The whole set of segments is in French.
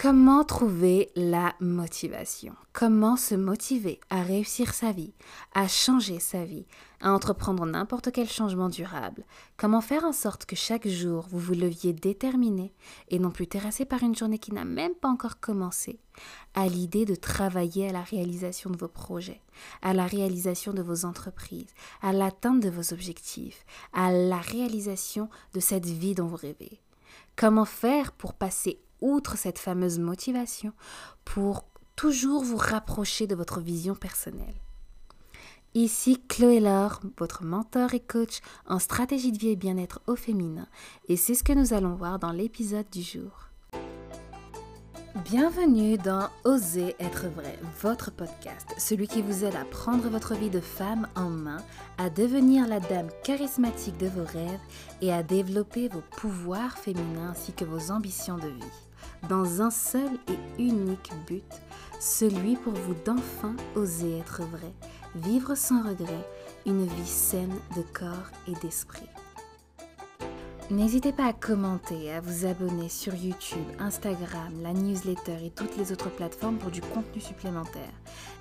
Comment trouver la motivation? Comment se motiver à réussir sa vie, à changer sa vie, à entreprendre n'importe quel changement durable? Comment faire en sorte que chaque jour vous vous leviez déterminé et non plus terrassé par une journée qui n'a même pas encore commencé à l'idée de travailler à la réalisation de vos projets, à la réalisation de vos entreprises, à l'atteinte de vos objectifs, à la réalisation de cette vie dont vous rêvez? Comment faire pour passer outre cette fameuse motivation pour toujours vous rapprocher de votre vision personnelle. Ici Chloé Laure, votre mentor et coach en stratégie de vie et bien-être au féminin, et c'est ce que nous allons voir dans l'épisode du jour. Bienvenue dans Oser être vrai, votre podcast, celui qui vous aide à prendre votre vie de femme en main, à devenir la dame charismatique de vos rêves et à développer vos pouvoirs féminins ainsi que vos ambitions de vie dans un seul et unique but, celui pour vous d'enfin oser être vrai, vivre sans regret, une vie saine de corps et d'esprit. N'hésitez pas à commenter, à vous abonner sur YouTube, Instagram, la newsletter et toutes les autres plateformes pour du contenu supplémentaire.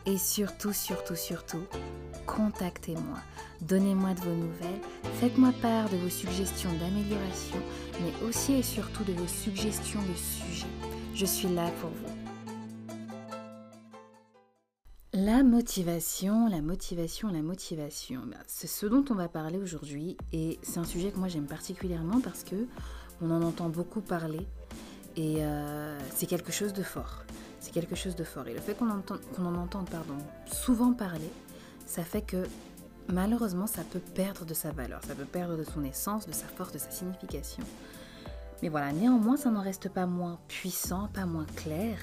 Et surtout, surtout, surtout, contactez-moi. Donnez-moi de vos nouvelles, faites-moi part de vos suggestions d'amélioration, mais aussi et surtout de vos suggestions de sujets. Je suis là pour vous. La motivation, la motivation, la motivation. Ben, c'est ce dont on va parler aujourd'hui et c'est un sujet que moi j'aime particulièrement parce que on en entend beaucoup parler et euh, c'est quelque chose de fort. C'est quelque chose de fort. Et le fait qu'on en entende souvent parler, ça fait que malheureusement ça peut perdre de sa valeur, ça peut perdre de son essence, de sa force, de sa signification. Mais voilà, néanmoins ça n'en reste pas moins puissant, pas moins clair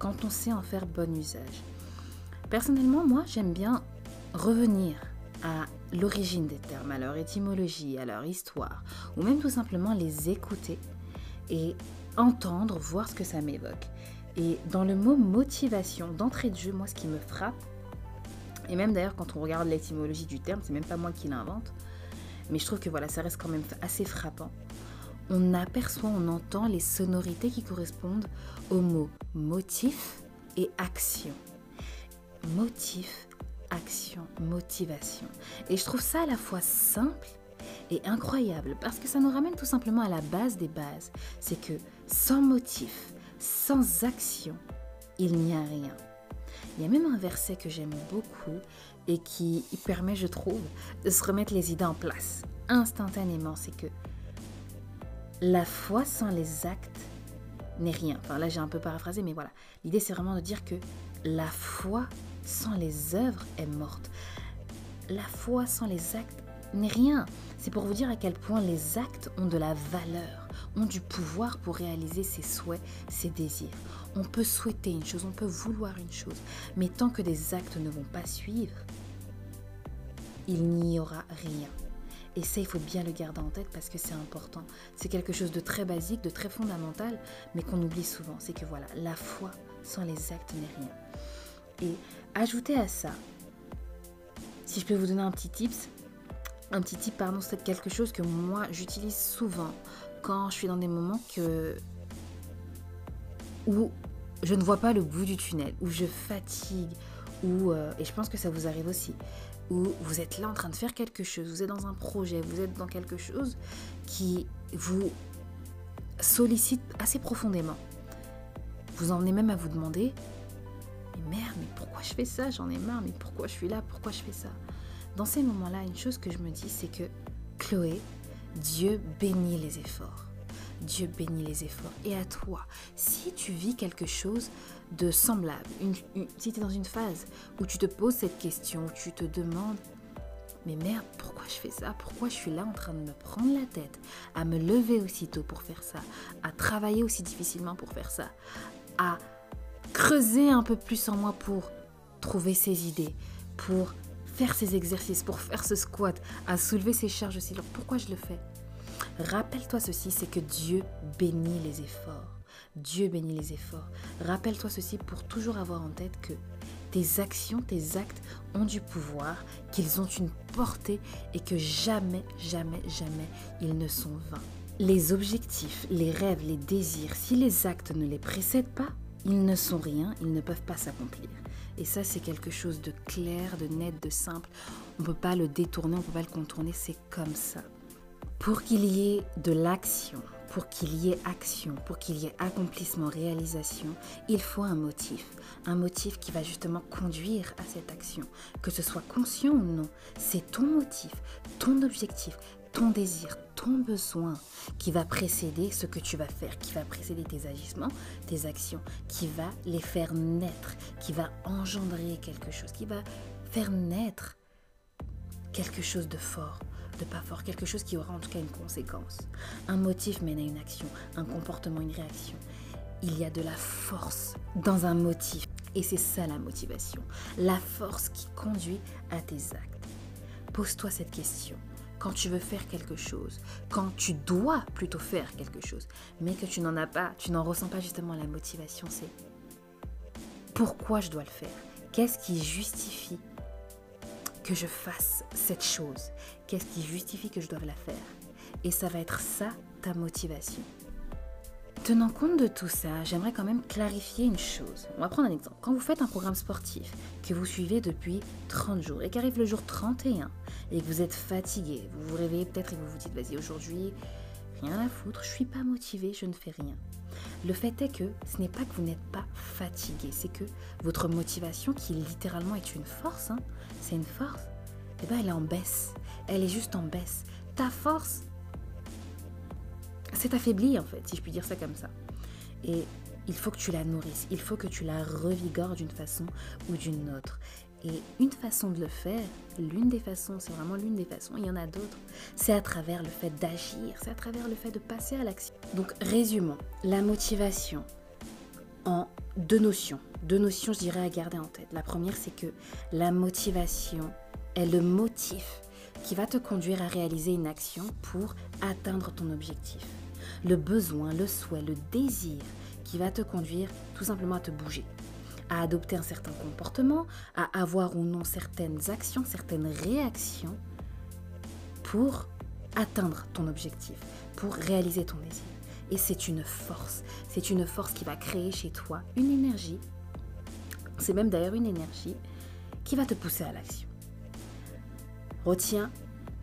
quand on sait en faire bon usage. Personnellement, moi, j'aime bien revenir à l'origine des termes, à leur étymologie, à leur histoire, ou même tout simplement les écouter et entendre, voir ce que ça m'évoque. Et dans le mot motivation, d'entrée de jeu, moi, ce qui me frappe, et même d'ailleurs quand on regarde l'étymologie du terme, c'est même pas moi qui l'invente, mais je trouve que voilà, ça reste quand même assez frappant. On aperçoit, on entend les sonorités qui correspondent aux mots motif et action motif, action, motivation. Et je trouve ça à la fois simple et incroyable parce que ça nous ramène tout simplement à la base des bases. C'est que sans motif, sans action, il n'y a rien. Il y a même un verset que j'aime beaucoup et qui permet, je trouve, de se remettre les idées en place instantanément. C'est que la foi sans les actes n'est rien. Enfin là j'ai un peu paraphrasé, mais voilà. L'idée c'est vraiment de dire que la foi sans les œuvres est morte. La foi sans les actes n'est rien. C'est pour vous dire à quel point les actes ont de la valeur, ont du pouvoir pour réaliser ses souhaits, ses désirs. On peut souhaiter une chose, on peut vouloir une chose, mais tant que des actes ne vont pas suivre, il n'y aura rien. Et ça, il faut bien le garder en tête parce que c'est important. C'est quelque chose de très basique, de très fondamental, mais qu'on oublie souvent. C'est que voilà, la foi sans les actes n'est rien. Et ajoutez à ça, si je peux vous donner un petit tips, un petit tip, pardon, c'est quelque chose que moi j'utilise souvent quand je suis dans des moments que où je ne vois pas le bout du tunnel, où je fatigue, où, euh, et je pense que ça vous arrive aussi, où vous êtes là en train de faire quelque chose, vous êtes dans un projet, vous êtes dans quelque chose qui vous sollicite assez profondément. Vous en venez même à vous demander, mais merde, mais pourquoi je fais ça? J'en ai marre, mais pourquoi je suis là? Pourquoi je fais ça? Dans ces moments-là, une chose que je me dis, c'est que Chloé, Dieu bénit les efforts. Dieu bénit les efforts. Et à toi, si tu vis quelque chose de semblable, si tu es dans une phase où tu te poses cette question, où tu te demandes, mais merde, pourquoi je fais ça? Pourquoi je suis là en train de me prendre la tête, à me lever aussitôt pour faire ça, à travailler aussi difficilement pour faire ça, à creuser un peu plus en moi pour trouver ces idées, pour faire ces exercices, pour faire ce squat, à soulever ces charges aussi. Alors pourquoi je le fais? Rappelle-toi ceci, c'est que Dieu bénit les efforts. Dieu bénit les efforts. Rappelle-toi ceci pour toujours avoir en tête que tes actions, tes actes ont du pouvoir, qu'ils ont une portée et que jamais, jamais, jamais ils ne sont vains. Les objectifs, les rêves, les désirs, si les actes ne les précèdent pas, ils ne sont rien, ils ne peuvent pas s'accomplir. Et ça, c'est quelque chose de clair, de net, de simple. On ne peut pas le détourner, on ne peut pas le contourner, c'est comme ça. Pour qu'il y ait de l'action, pour qu'il y ait action, pour qu'il y ait accomplissement, réalisation, il faut un motif. Un motif qui va justement conduire à cette action. Que ce soit conscient ou non, c'est ton motif, ton objectif, ton désir, ton besoin qui va précéder ce que tu vas faire, qui va précéder tes agissements, tes actions, qui va les faire naître, qui va engendrer quelque chose, qui va faire naître quelque chose de fort, de pas fort, quelque chose qui aura en tout cas une conséquence. Un motif mène à une action, un comportement, une réaction. Il y a de la force dans un motif. Et c'est ça la motivation. La force qui conduit à tes actes. Pose-toi cette question. Quand tu veux faire quelque chose, quand tu dois plutôt faire quelque chose, mais que tu n'en as pas, tu n'en ressens pas justement la motivation, c'est pourquoi je dois le faire? Qu'est-ce qui justifie que je fasse cette chose? Qu'est-ce qui justifie que je doive la faire? Et ça va être ça ta motivation. Tenant compte de tout ça, j'aimerais quand même clarifier une chose. On va prendre un exemple. Quand vous faites un programme sportif que vous suivez depuis 30 jours et qu'arrive le jour 31 et que vous êtes fatigué, vous vous réveillez peut-être et vous vous dites vas-y aujourd'hui, rien à foutre, je suis pas motivé, je ne fais rien. Le fait est que ce n'est pas que vous n'êtes pas fatigué, c'est que votre motivation, qui littéralement est une force, hein, c'est une force, eh ben elle est en baisse. Elle est juste en baisse. Ta force s'est affaiblie en fait, si je puis dire ça comme ça. Et il faut que tu la nourrisses, il faut que tu la revigores d'une façon ou d'une autre. Et une façon de le faire, l'une des façons, c'est vraiment l'une des façons, il y en a d'autres, c'est à travers le fait d'agir, c'est à travers le fait de passer à l'action. Donc résumons, la motivation en deux notions, deux notions je dirais à garder en tête. La première c'est que la motivation est le motif qui va te conduire à réaliser une action pour atteindre ton objectif. Le besoin, le souhait, le désir qui va te conduire tout simplement à te bouger, à adopter un certain comportement, à avoir ou non certaines actions, certaines réactions pour atteindre ton objectif, pour réaliser ton désir. Et c'est une force, c'est une force qui va créer chez toi une énergie, c'est même d'ailleurs une énergie qui va te pousser à l'action. Retiens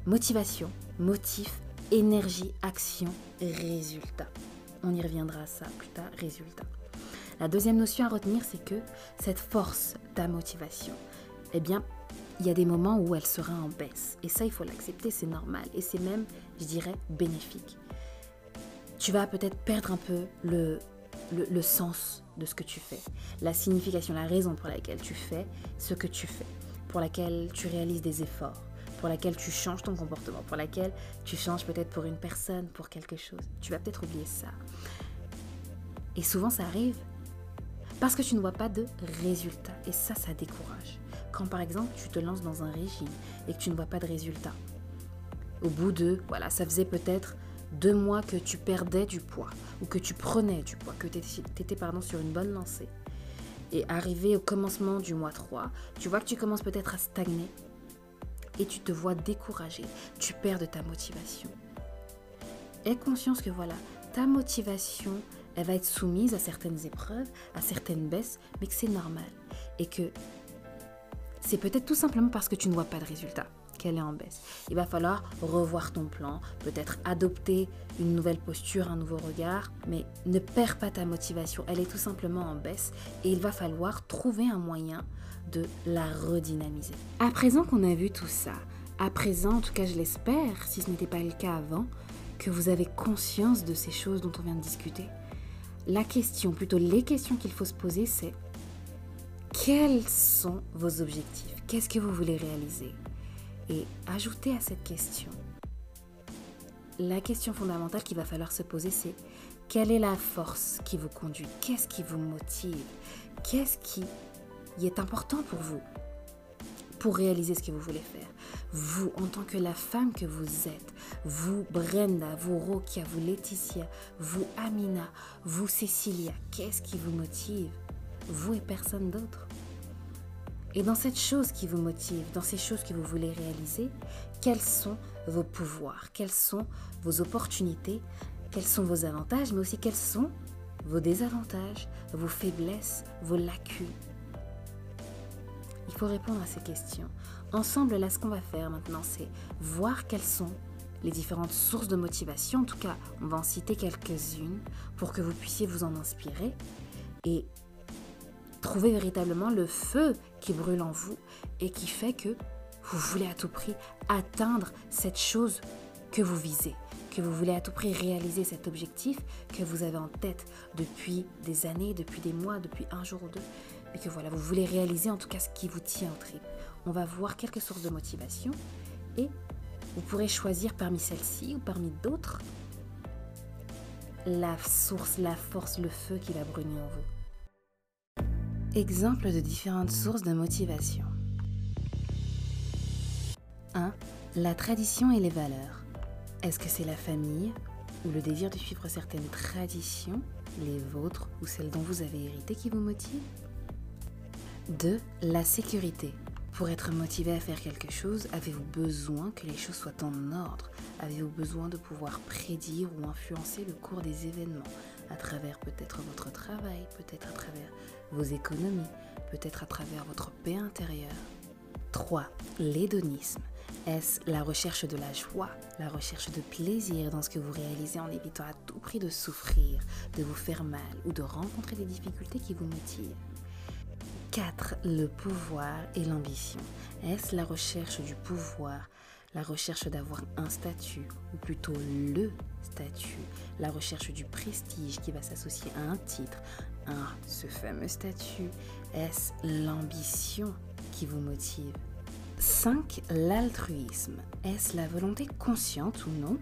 motivation, motif, énergie, action, résultat. On y reviendra à ça plus tard, résultat. La deuxième notion à retenir, c'est que cette force, ta motivation, eh bien, il y a des moments où elle sera en baisse. Et ça, il faut l'accepter, c'est normal. Et c'est même, je dirais, bénéfique. Tu vas peut-être perdre un peu le, le, sens de ce que tu fais, la signification, la raison pour laquelle tu fais ce que tu fais, pour laquelle tu réalises des efforts, pour laquelle tu changes ton comportement, pour laquelle tu changes peut-être pour une personne, pour quelque chose. Tu vas peut-être oublier ça. Et souvent, ça arrive parce que tu ne vois pas de résultat. Et ça, ça décourage. Quand par exemple, tu te lances dans un régime et que tu ne vois pas de résultat. Au bout de, voilà, ça faisait peut-être deux mois que tu perdais du poids ou que tu prenais du poids, que tu étais pardon, sur une bonne lancée. Et arrivé au commencement du mois 3, tu vois que tu commences peut-être à stagner et tu te vois découragé, tu perds de ta motivation. Aie conscience que voilà, ta motivation elle va être soumise à certaines épreuves, à certaines baisses, mais que c'est normal. Et que c'est peut-être tout simplement parce que tu ne vois pas de résultat qu'elle est en baisse. Il va falloir revoir ton plan, peut-être adopter une nouvelle posture, un nouveau regard, mais ne perds pas ta motivation, elle est tout simplement en baisse et il va falloir trouver un moyen de la redynamiser. À présent qu'on a vu tout ça, à présent, en tout cas je l'espère, si ce n'était pas le cas avant, que vous avez conscience de ces choses dont on vient de discuter, la question, plutôt les questions qu'il faut se poser, c'est quels sont vos objectifs? Qu'est-ce que vous voulez réaliser? Et ajoutez à cette question, la question fondamentale qu'il va falloir se poser, c'est quelle est la force qui vous conduit? Qu'est-ce qui vous motive? Qu'est-ce qui est important pour vous? Pour réaliser ce que vous voulez faire vous, en tant que la femme que vous êtes, vous Brenda, vous Rokia, vous Laetitia, vous Amina, vous Cécilia, qu'est-ce qui vous motive? Vous et personne d'autre. Et dans cette chose qui vous motive, dans ces choses que vous voulez réaliser, quels sont vos pouvoirs, quelles sont vos opportunités, quels sont vos avantages, mais aussi quels sont vos désavantages, vos faiblesses, vos lacunes? Il faut répondre à ces questions. Ensemble, là, ce qu'on va faire maintenant, c'est voir quelles sont les différentes sources de motivation. En tout cas, on va en citer quelques-unes pour que vous puissiez vous en inspirer et trouver véritablement le feu qui brûle en vous et qui fait que vous voulez à tout prix atteindre cette chose que vous visez, que vous voulez à tout prix réaliser cet objectif que vous avez en tête depuis des années, depuis des mois, depuis un jour ou deux, et que voilà, vous voulez réaliser en tout cas ce qui vous tient au trip. On va voir quelques sources de motivation et vous pourrez choisir parmi celles-ci ou parmi d'autres la source, la force, le feu qui va brûler en vous. Exemple de différentes sources de motivation. 1. La tradition et les valeurs. Est-ce que c'est la famille ou le désir de suivre certaines traditions, les vôtres ou celles dont vous avez hérité qui vous motivent? 2. La sécurité. Pour être motivé à faire quelque chose, avez-vous besoin que les choses soient en ordre? Avez-vous besoin de pouvoir prédire ou influencer le cours des événements? À travers peut-être votre travail, peut-être à travers vos économies, peut-être à travers votre paix intérieure 3. L'hédonisme. Est-ce la recherche de la joie, la recherche de plaisir dans ce que vous réalisez en évitant à tout prix de souffrir, de vous faire mal ou de rencontrer des difficultés qui vous motivent? 4. Le pouvoir et l'ambition. Est-ce la recherche du pouvoir, la recherche d'avoir un statut, ou plutôt le statut, la recherche du prestige qui va s'associer à un titre, à ce fameux statut? Est-ce l'ambition qui vous motive? 5. L'altruisme. Est-ce la volonté consciente ou non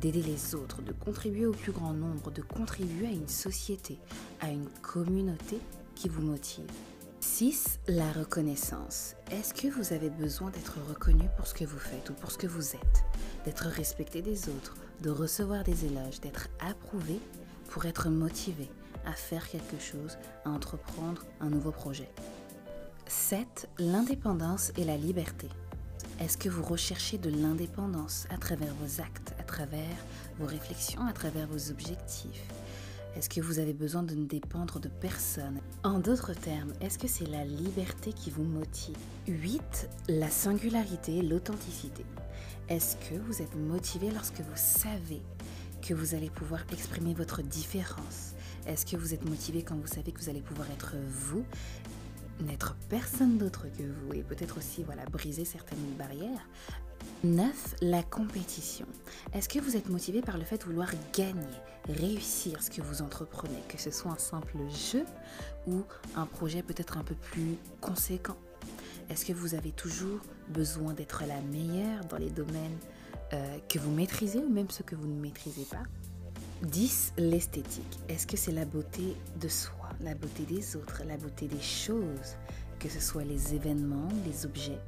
d'aider les autres, de contribuer au plus grand nombre, de contribuer à une société, à une communauté qui vous motive? 6. La reconnaissance. Est-ce que vous avez besoin d'être reconnu pour ce que vous faites ou pour ce que vous êtes? D'être respecté des autres, de recevoir des éloges, d'être approuvé pour être motivé à faire quelque chose, à entreprendre un nouveau projet? 7. L'indépendance et la liberté. Est-ce que vous recherchez de l'indépendance à travers vos actes, à travers vos réflexions, à travers vos objectifs? Est-ce que vous avez besoin de ne dépendre de personne? En d'autres termes, est-ce que c'est la liberté qui vous motive? 8. La singularité, l'authenticité. Est-ce que vous êtes motivé lorsque vous savez que vous allez pouvoir exprimer votre différence? Est-ce que vous êtes motivé quand vous savez que vous allez pouvoir être vous n'être personne d'autre que vous et peut-être aussi voilà briser certaines barrières? 9. La compétition. Est-ce que vous êtes motivé par le fait de vouloir gagner, réussir ce que vous entreprenez, que ce soit un simple jeu ou un projet peut-être un peu plus conséquent? Est-ce que vous avez toujours besoin d'être la meilleure dans les domaines euh, que vous maîtrisez ou même ceux que vous ne maîtrisez pas? 10. L'esthétique. Est-ce que c'est la beauté de soi, la beauté des autres, la beauté des choses, que ce soit les événements, les objets?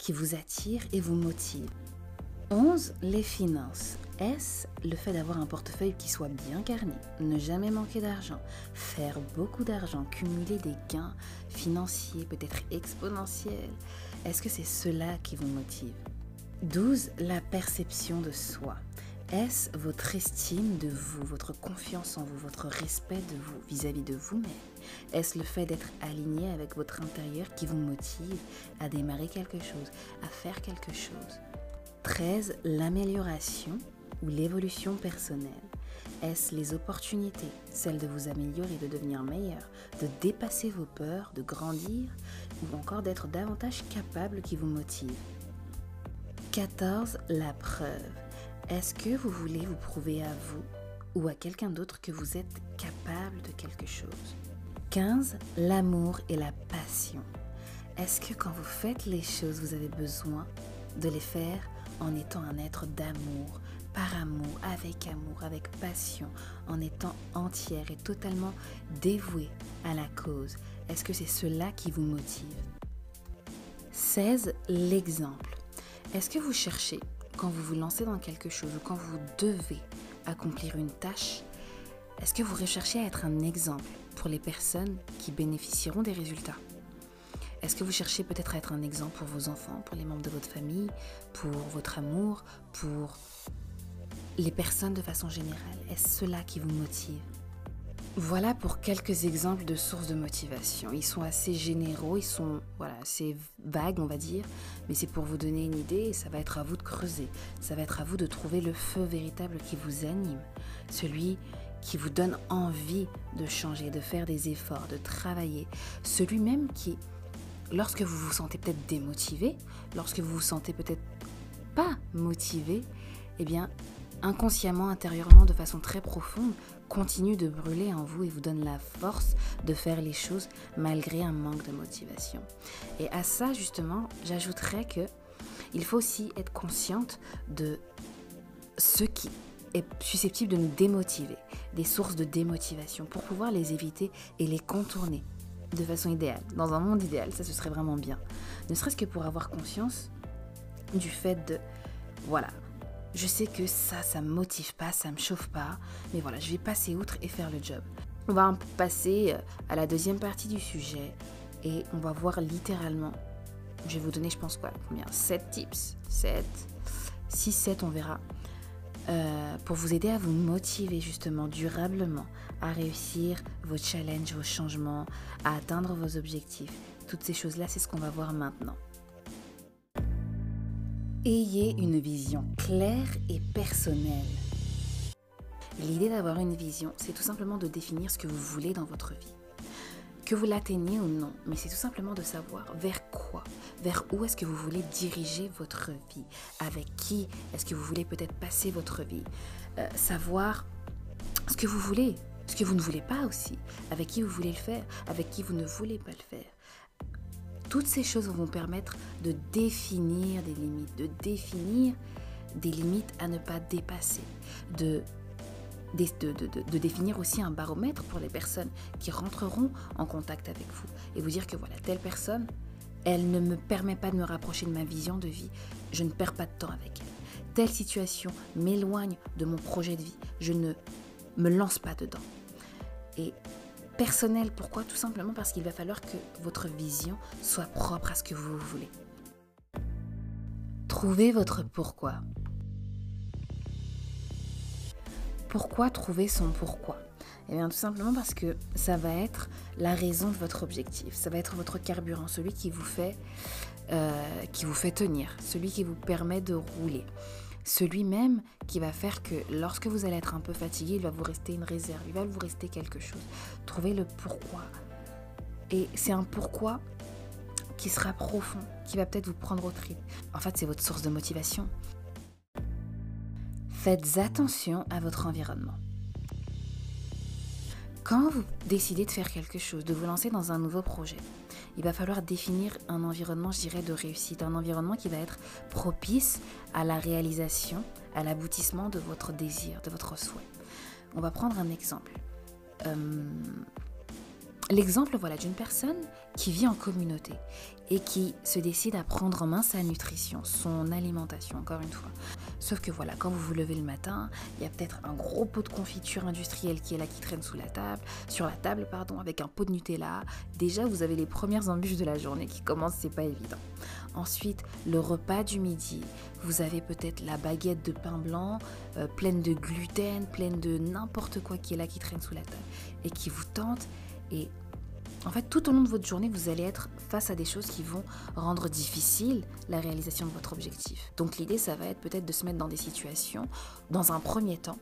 Qui vous attire et vous motive. 11. Les finances. Est-ce le fait d'avoir un portefeuille qui soit bien garni, ne jamais manquer d'argent, faire beaucoup d'argent, cumuler des gains financiers peut-être exponentiels? Est-ce que c'est cela qui vous motive? 12. La perception de soi. Est-ce votre estime de vous, votre confiance en vous, votre respect de vous vis-à-vis de vous-même? Est-ce le fait d'être aligné avec votre intérieur qui vous motive à démarrer quelque chose, à faire quelque chose? 13. L'amélioration ou l'évolution personnelle. Est-ce les opportunités, celles de vous améliorer, de devenir meilleur, de dépasser vos peurs, de grandir ou encore d'être davantage capable qui vous motive? 14. La preuve. Est-ce que vous voulez vous prouver à vous ou à quelqu'un d'autre que vous êtes capable de quelque chose? 15. L'amour et la passion. Est-ce que quand vous faites les choses, vous avez besoin de les faire en étant un être d'amour, par amour, avec amour, avec passion, en étant entière et totalement dévouée à la cause? Est-ce que c'est cela qui vous motive? 16. L'exemple. Est-ce que vous cherchez quand vous vous lancez dans quelque chose ou quand vous devez accomplir une tâche, est-ce que vous recherchez à être un exemple pour les personnes qui bénéficieront des résultats? Est-ce que vous cherchez peut-être à être un exemple pour vos enfants, pour les membres de votre famille, pour votre amour, pour les personnes de façon générale? Est-ce cela qui vous motive? Voilà pour quelques exemples de sources de motivation. Ils sont assez généraux, ils sont voilà, assez vagues, on va dire, mais c'est pour vous donner une idée et ça va être à vous de creuser. Ça va être à vous de trouver le feu véritable qui vous anime, celui qui vous donne envie de changer, de faire des efforts, de travailler, celui même qui lorsque vous vous sentez peut-être démotivé, lorsque vous vous sentez peut-être pas motivé, eh bien inconsciemment, intérieurement, de façon très profonde, continue de brûler en vous et vous donne la force de faire les choses malgré un manque de motivation. Et à ça, justement, j'ajouterais que il faut aussi être consciente de ce qui est susceptible de nous démotiver, des sources de démotivation, pour pouvoir les éviter et les contourner de façon idéale. Dans un monde idéal, ça ce serait vraiment bien. Ne serait-ce que pour avoir conscience du fait de, voilà, je sais que ça, ça me motive pas, ça me chauffe pas, mais voilà, je vais passer outre et faire le job. On va passer euh, à la deuxième partie du sujet et on va voir littéralement, je vais vous donner je pense quoi, combien? 7 tips, 7, 6, 7 on verra, euh, pour vous aider à vous motiver justement durablement à réussir vos challenges, vos changements, à atteindre vos objectifs. Toutes ces choses-là, c'est ce qu'on va voir maintenant. Ayez une vision claire et personnelle. L'idée d'avoir une vision, c'est tout simplement de définir ce que vous voulez dans votre vie. Que vous l'atteigniez ou non, mais c'est tout simplement de savoir vers quoi, vers où est-ce que vous voulez diriger votre vie, avec qui est-ce que vous voulez peut-être passer votre vie, euh, savoir ce que vous voulez, ce que vous ne voulez pas aussi, avec qui vous voulez le faire, avec qui vous ne voulez pas le faire. Toutes ces choses vont permettre de définir des limites, de définir des limites à ne pas dépasser, de, de, définir aussi un baromètre pour les personnes qui rentreront en contact avec vous et vous dire que voilà, telle personne, elle ne me permet pas de me rapprocher de ma vision de vie, je ne perds pas de temps avec elle. Telle situation m'éloigne de mon projet de vie, je ne me lance pas dedans. Personnel. Pourquoi? Tout simplement parce qu'il va falloir que votre vision soit propre à ce que vous voulez. Trouvez votre pourquoi. Pourquoi trouver son pourquoi? Eh bien tout simplement parce que ça va être la raison de votre objectif, ça va être votre carburant, celui qui vous fait, euh, qui vous fait tenir, celui qui vous permet de rouler celui même qui va faire que lorsque vous allez être un peu fatigué, il va vous rester une réserve, il va vous rester quelque chose. Trouvez le pourquoi. Et c'est un pourquoi qui sera profond, qui va peut-être vous prendre au trip. En fait, c'est votre source de motivation. Faites attention à votre environnement. Quand vous décidez de faire quelque chose, de vous lancer dans un nouveau projet, il va falloir définir un environnement, je de réussite, un environnement qui va être propice à la réalisation, à l'aboutissement de votre désir, de votre souhait. On va prendre un exemple. Euh, l'exemple voilà, d'une personne qui vit en communauté et qui se décide à prendre en main sa nutrition, son alimentation, encore une fois. Sauf que voilà, quand vous vous levez le matin, il y a peut-être un gros pot de confiture industrielle qui est là, qui traîne sous la table, sur la table, pardon, avec un pot de Nutella. Déjà, vous avez les premières embûches de la journée qui commencent, c'est pas évident. Ensuite, le repas du midi, vous avez peut-être la baguette de pain blanc euh, pleine de gluten, pleine de n'importe quoi qui est là, qui traîne sous la table et qui vous tente. Et en fait, tout au long de votre journée, vous allez être face à des choses qui vont rendre difficile la réalisation de votre objectif. Donc l'idée, ça va être peut-être de se mettre dans des situations, dans un premier temps,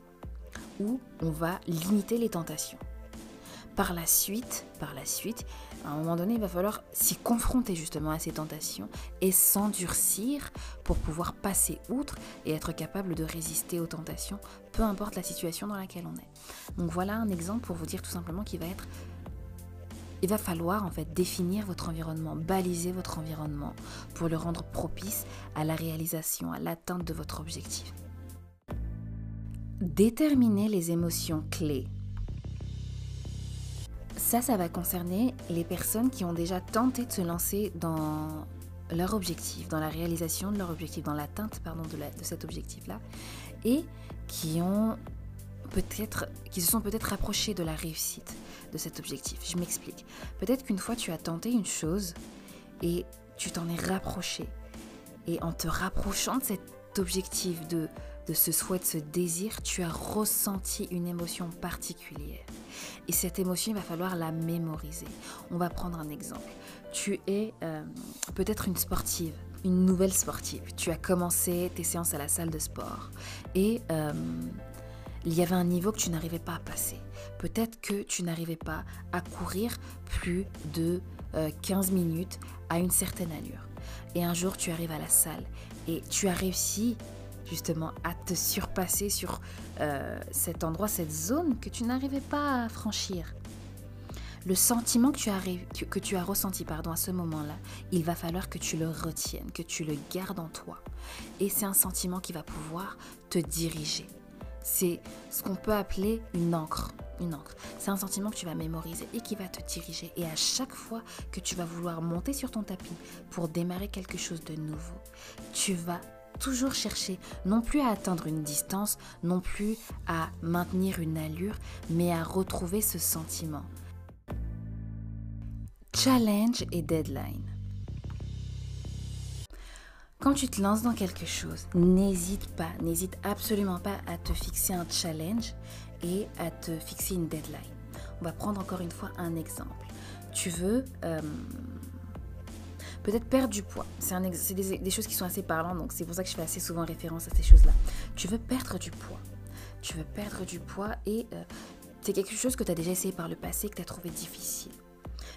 où on va limiter les tentations. Par la suite, par la suite, à un moment donné, il va falloir s'y confronter justement à ces tentations et s'endurcir pour pouvoir passer outre et être capable de résister aux tentations, peu importe la situation dans laquelle on est. Donc voilà un exemple pour vous dire tout simplement qu'il va être il va falloir en fait définir votre environnement, baliser votre environnement pour le rendre propice à la réalisation, à l'atteinte de votre objectif. Déterminer les émotions clés. Ça, ça va concerner les personnes qui ont déjà tenté de se lancer dans leur objectif, dans la réalisation de leur objectif, dans l'atteinte de cet objectif-là, et qui ont peut-être, qui se sont peut-être rapprochés de la réussite de cet objectif. Je m'explique. Peut-être qu'une fois tu as tenté une chose et tu t'en es rapproché. Et en te rapprochant de cet objectif, de, de ce souhait, de ce désir, tu as ressenti une émotion particulière. Et cette émotion, il va falloir la mémoriser. On va prendre un exemple. Tu es euh, peut-être une sportive, une nouvelle sportive. Tu as commencé tes séances à la salle de sport et euh, il y avait un niveau que tu n'arrivais pas à passer. Peut-être que tu n'arrivais pas à courir plus de 15 euh, minutes à une certaine allure. Et un jour, tu arrives à la salle et tu as réussi justement à te surpasser sur euh, cet endroit, cette zone que tu n'arrivais pas à franchir. Le sentiment que tu as, que tu as ressenti pardon, à ce moment-là, il va falloir que tu le retiennes, que tu le gardes en toi. Et c'est un sentiment qui va pouvoir te diriger. C'est ce qu'on peut appeler une encre. C'est un sentiment que tu vas mémoriser et qui va te diriger. Et à chaque fois que tu vas vouloir monter sur ton tapis pour démarrer quelque chose de nouveau, tu vas toujours chercher non plus à atteindre une distance, non plus à maintenir une allure, mais à retrouver ce sentiment. Challenge et deadline. Quand tu te lances dans quelque chose, n'hésite pas, n'hésite absolument pas à te fixer un challenge et à te fixer une deadline. On va prendre encore une fois un exemple. Tu veux euh, peut-être perdre du poids. C'est des, choses qui sont assez parlantes, donc c'est pour ça que je fais assez souvent référence à ces choses-là. Tu veux perdre du poids. Tu veux perdre du poids et euh, c'est quelque chose que tu as déjà essayé par le passé, que tu as trouvé difficile.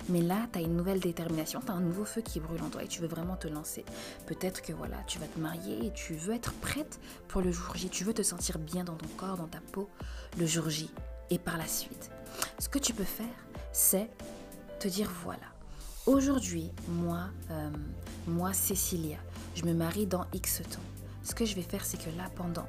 Mais là, tu as une nouvelle détermination, tu as un nouveau feu qui brûle en toi et tu veux vraiment te lancer. Peut-être que voilà, tu vas te marier et tu veux être prête pour le jour J. Tu veux te sentir bien dans ton corps, dans ta peau, le jour J et par la suite. Ce que tu peux faire, c'est te dire voilà. Aujourd'hui, moi, euh, moi, Cécilia, je me marie dans X temps. Ce que je vais faire, c'est que là, pendant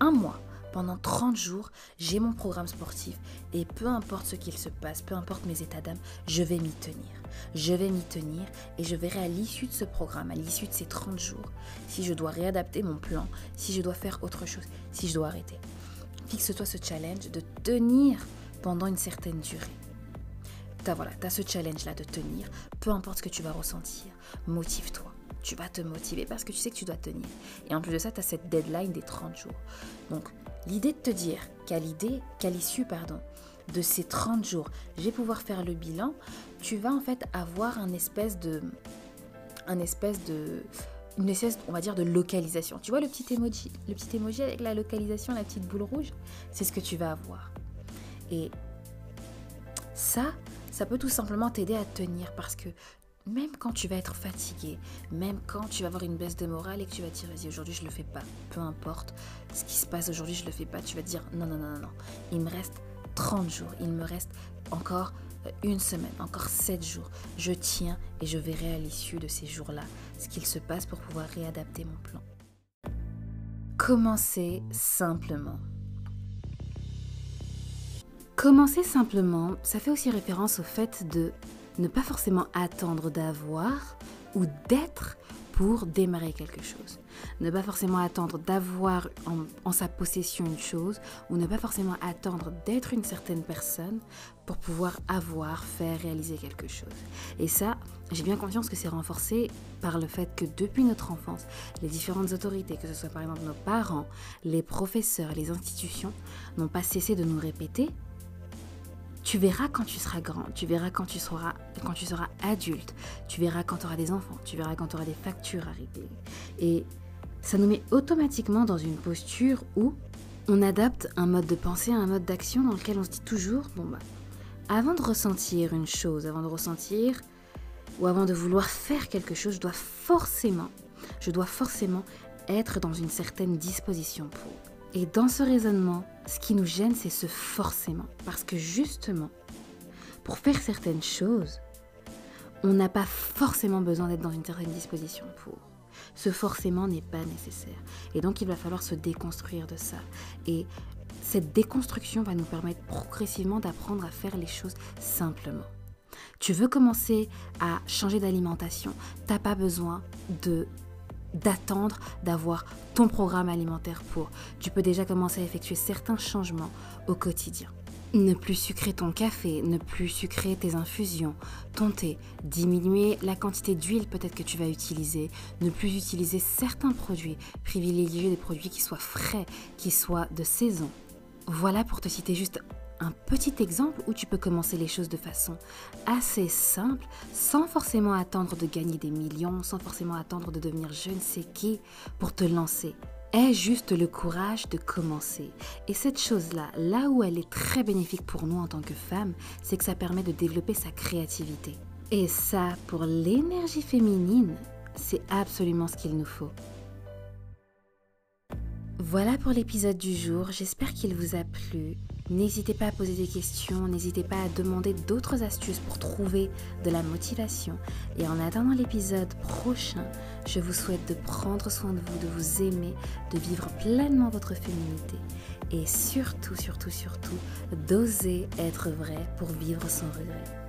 un mois, pendant 30 jours, j'ai mon programme sportif et peu importe ce qu'il se passe, peu importe mes états d'âme, je vais m'y tenir. Je vais m'y tenir et je verrai à l'issue de ce programme, à l'issue de ces 30 jours, si je dois réadapter mon plan, si je dois faire autre chose, si je dois arrêter. Fixe-toi ce challenge de tenir pendant une certaine durée. Tu as, voilà, as ce challenge-là de tenir, peu importe ce que tu vas ressentir, motive-toi tu vas te motiver parce que tu sais que tu dois tenir. Et en plus de ça, tu as cette deadline des 30 jours. Donc, L'idée de te dire qu'à l'idée, qu'à l'issue, pardon, de ces 30 jours, je vais pouvoir faire le bilan, tu vas en fait avoir un espèce de une espèce, on va dire, de localisation. Tu vois le petit emoji, le petit emoji avec la localisation, la petite boule rouge, c'est ce que tu vas avoir. Et ça, ça peut tout simplement t'aider à tenir parce que même quand tu vas être fatigué, même quand tu vas avoir une baisse de morale et que tu vas dire vas-y aujourd'hui je le fais pas, peu importe ce qui se passe aujourd'hui je le fais pas, tu vas dire non non non non non, il me reste 30 jours, il me reste encore euh, une semaine, encore 7 jours. Je tiens et je verrai à l'issue de ces jours-là ce qu'il se passe pour pouvoir réadapter mon plan. Commencez simplement. Commencer simplement, ça fait aussi référence au fait de ne pas forcément attendre d'avoir ou d'être pour démarrer quelque chose. Ne pas forcément attendre d'avoir en, sa possession une chose ou ne pas forcément attendre d'être une certaine personne pour pouvoir avoir, faire, réaliser quelque chose. Et ça, j'ai bien conscience que c'est renforcé par le fait que depuis notre enfance, les différentes autorités, que ce soit par exemple nos parents, les professeurs, les institutions, n'ont pas cessé de nous répéter tu verras quand tu seras grand, tu verras quand tu seras, adulte, tu verras quand tu auras des enfants, tu verras quand tu auras des factures à régler. Et ça nous met automatiquement dans une posture où on adapte un mode de pensée un mode d'action dans lequel on se dit toujours, bon bah, avant de ressentir une chose, avant de ressentir ou avant de vouloir faire quelque chose, je dois forcément, je dois forcément être dans une certaine disposition pour. Et dans ce raisonnement, ce qui nous gêne, c'est ce forcément. Parce que justement, pour faire certaines choses, on n'a pas forcément besoin d'être dans une certaine disposition pour. Ce forcément n'est pas nécessaire. Et donc il va falloir se déconstruire de ça. Et cette déconstruction va nous permettre progressivement d'apprendre à faire les choses simplement. Tu veux commencer à changer d'alimentation, t'as pas besoin de d'attendre d'avoir ton programme alimentaire pour. Tu peux déjà commencer à effectuer certains changements au quotidien. Ne plus sucrer ton café, ne plus sucrer tes infusions, ton thé, diminuer la quantité d'huile peut-être que tu vas utiliser, ne plus utiliser certains produits, privilégier des produits qui soient frais, qui soient de saison. Voilà pour te citer juste un petit exemple où tu peux commencer les choses de façon assez simple, sans forcément attendre de gagner des millions, sans forcément attendre de devenir je ne sais qui pour te lancer. Aie juste le courage de commencer. Et cette chose-là, là où elle est très bénéfique pour nous en tant que femmes, c'est que ça permet de développer sa créativité. Et ça, pour l'énergie féminine, c'est absolument ce qu'il nous faut. Voilà pour l'épisode du jour, j'espère qu'il vous a plu. N'hésitez pas à poser des questions, n'hésitez pas à demander d'autres astuces pour trouver de la motivation. Et en attendant l'épisode prochain, je vous souhaite de prendre soin de vous, de vous aimer, de vivre pleinement votre féminité. Et surtout, surtout, surtout, d'oser être vrai pour vivre sans regret.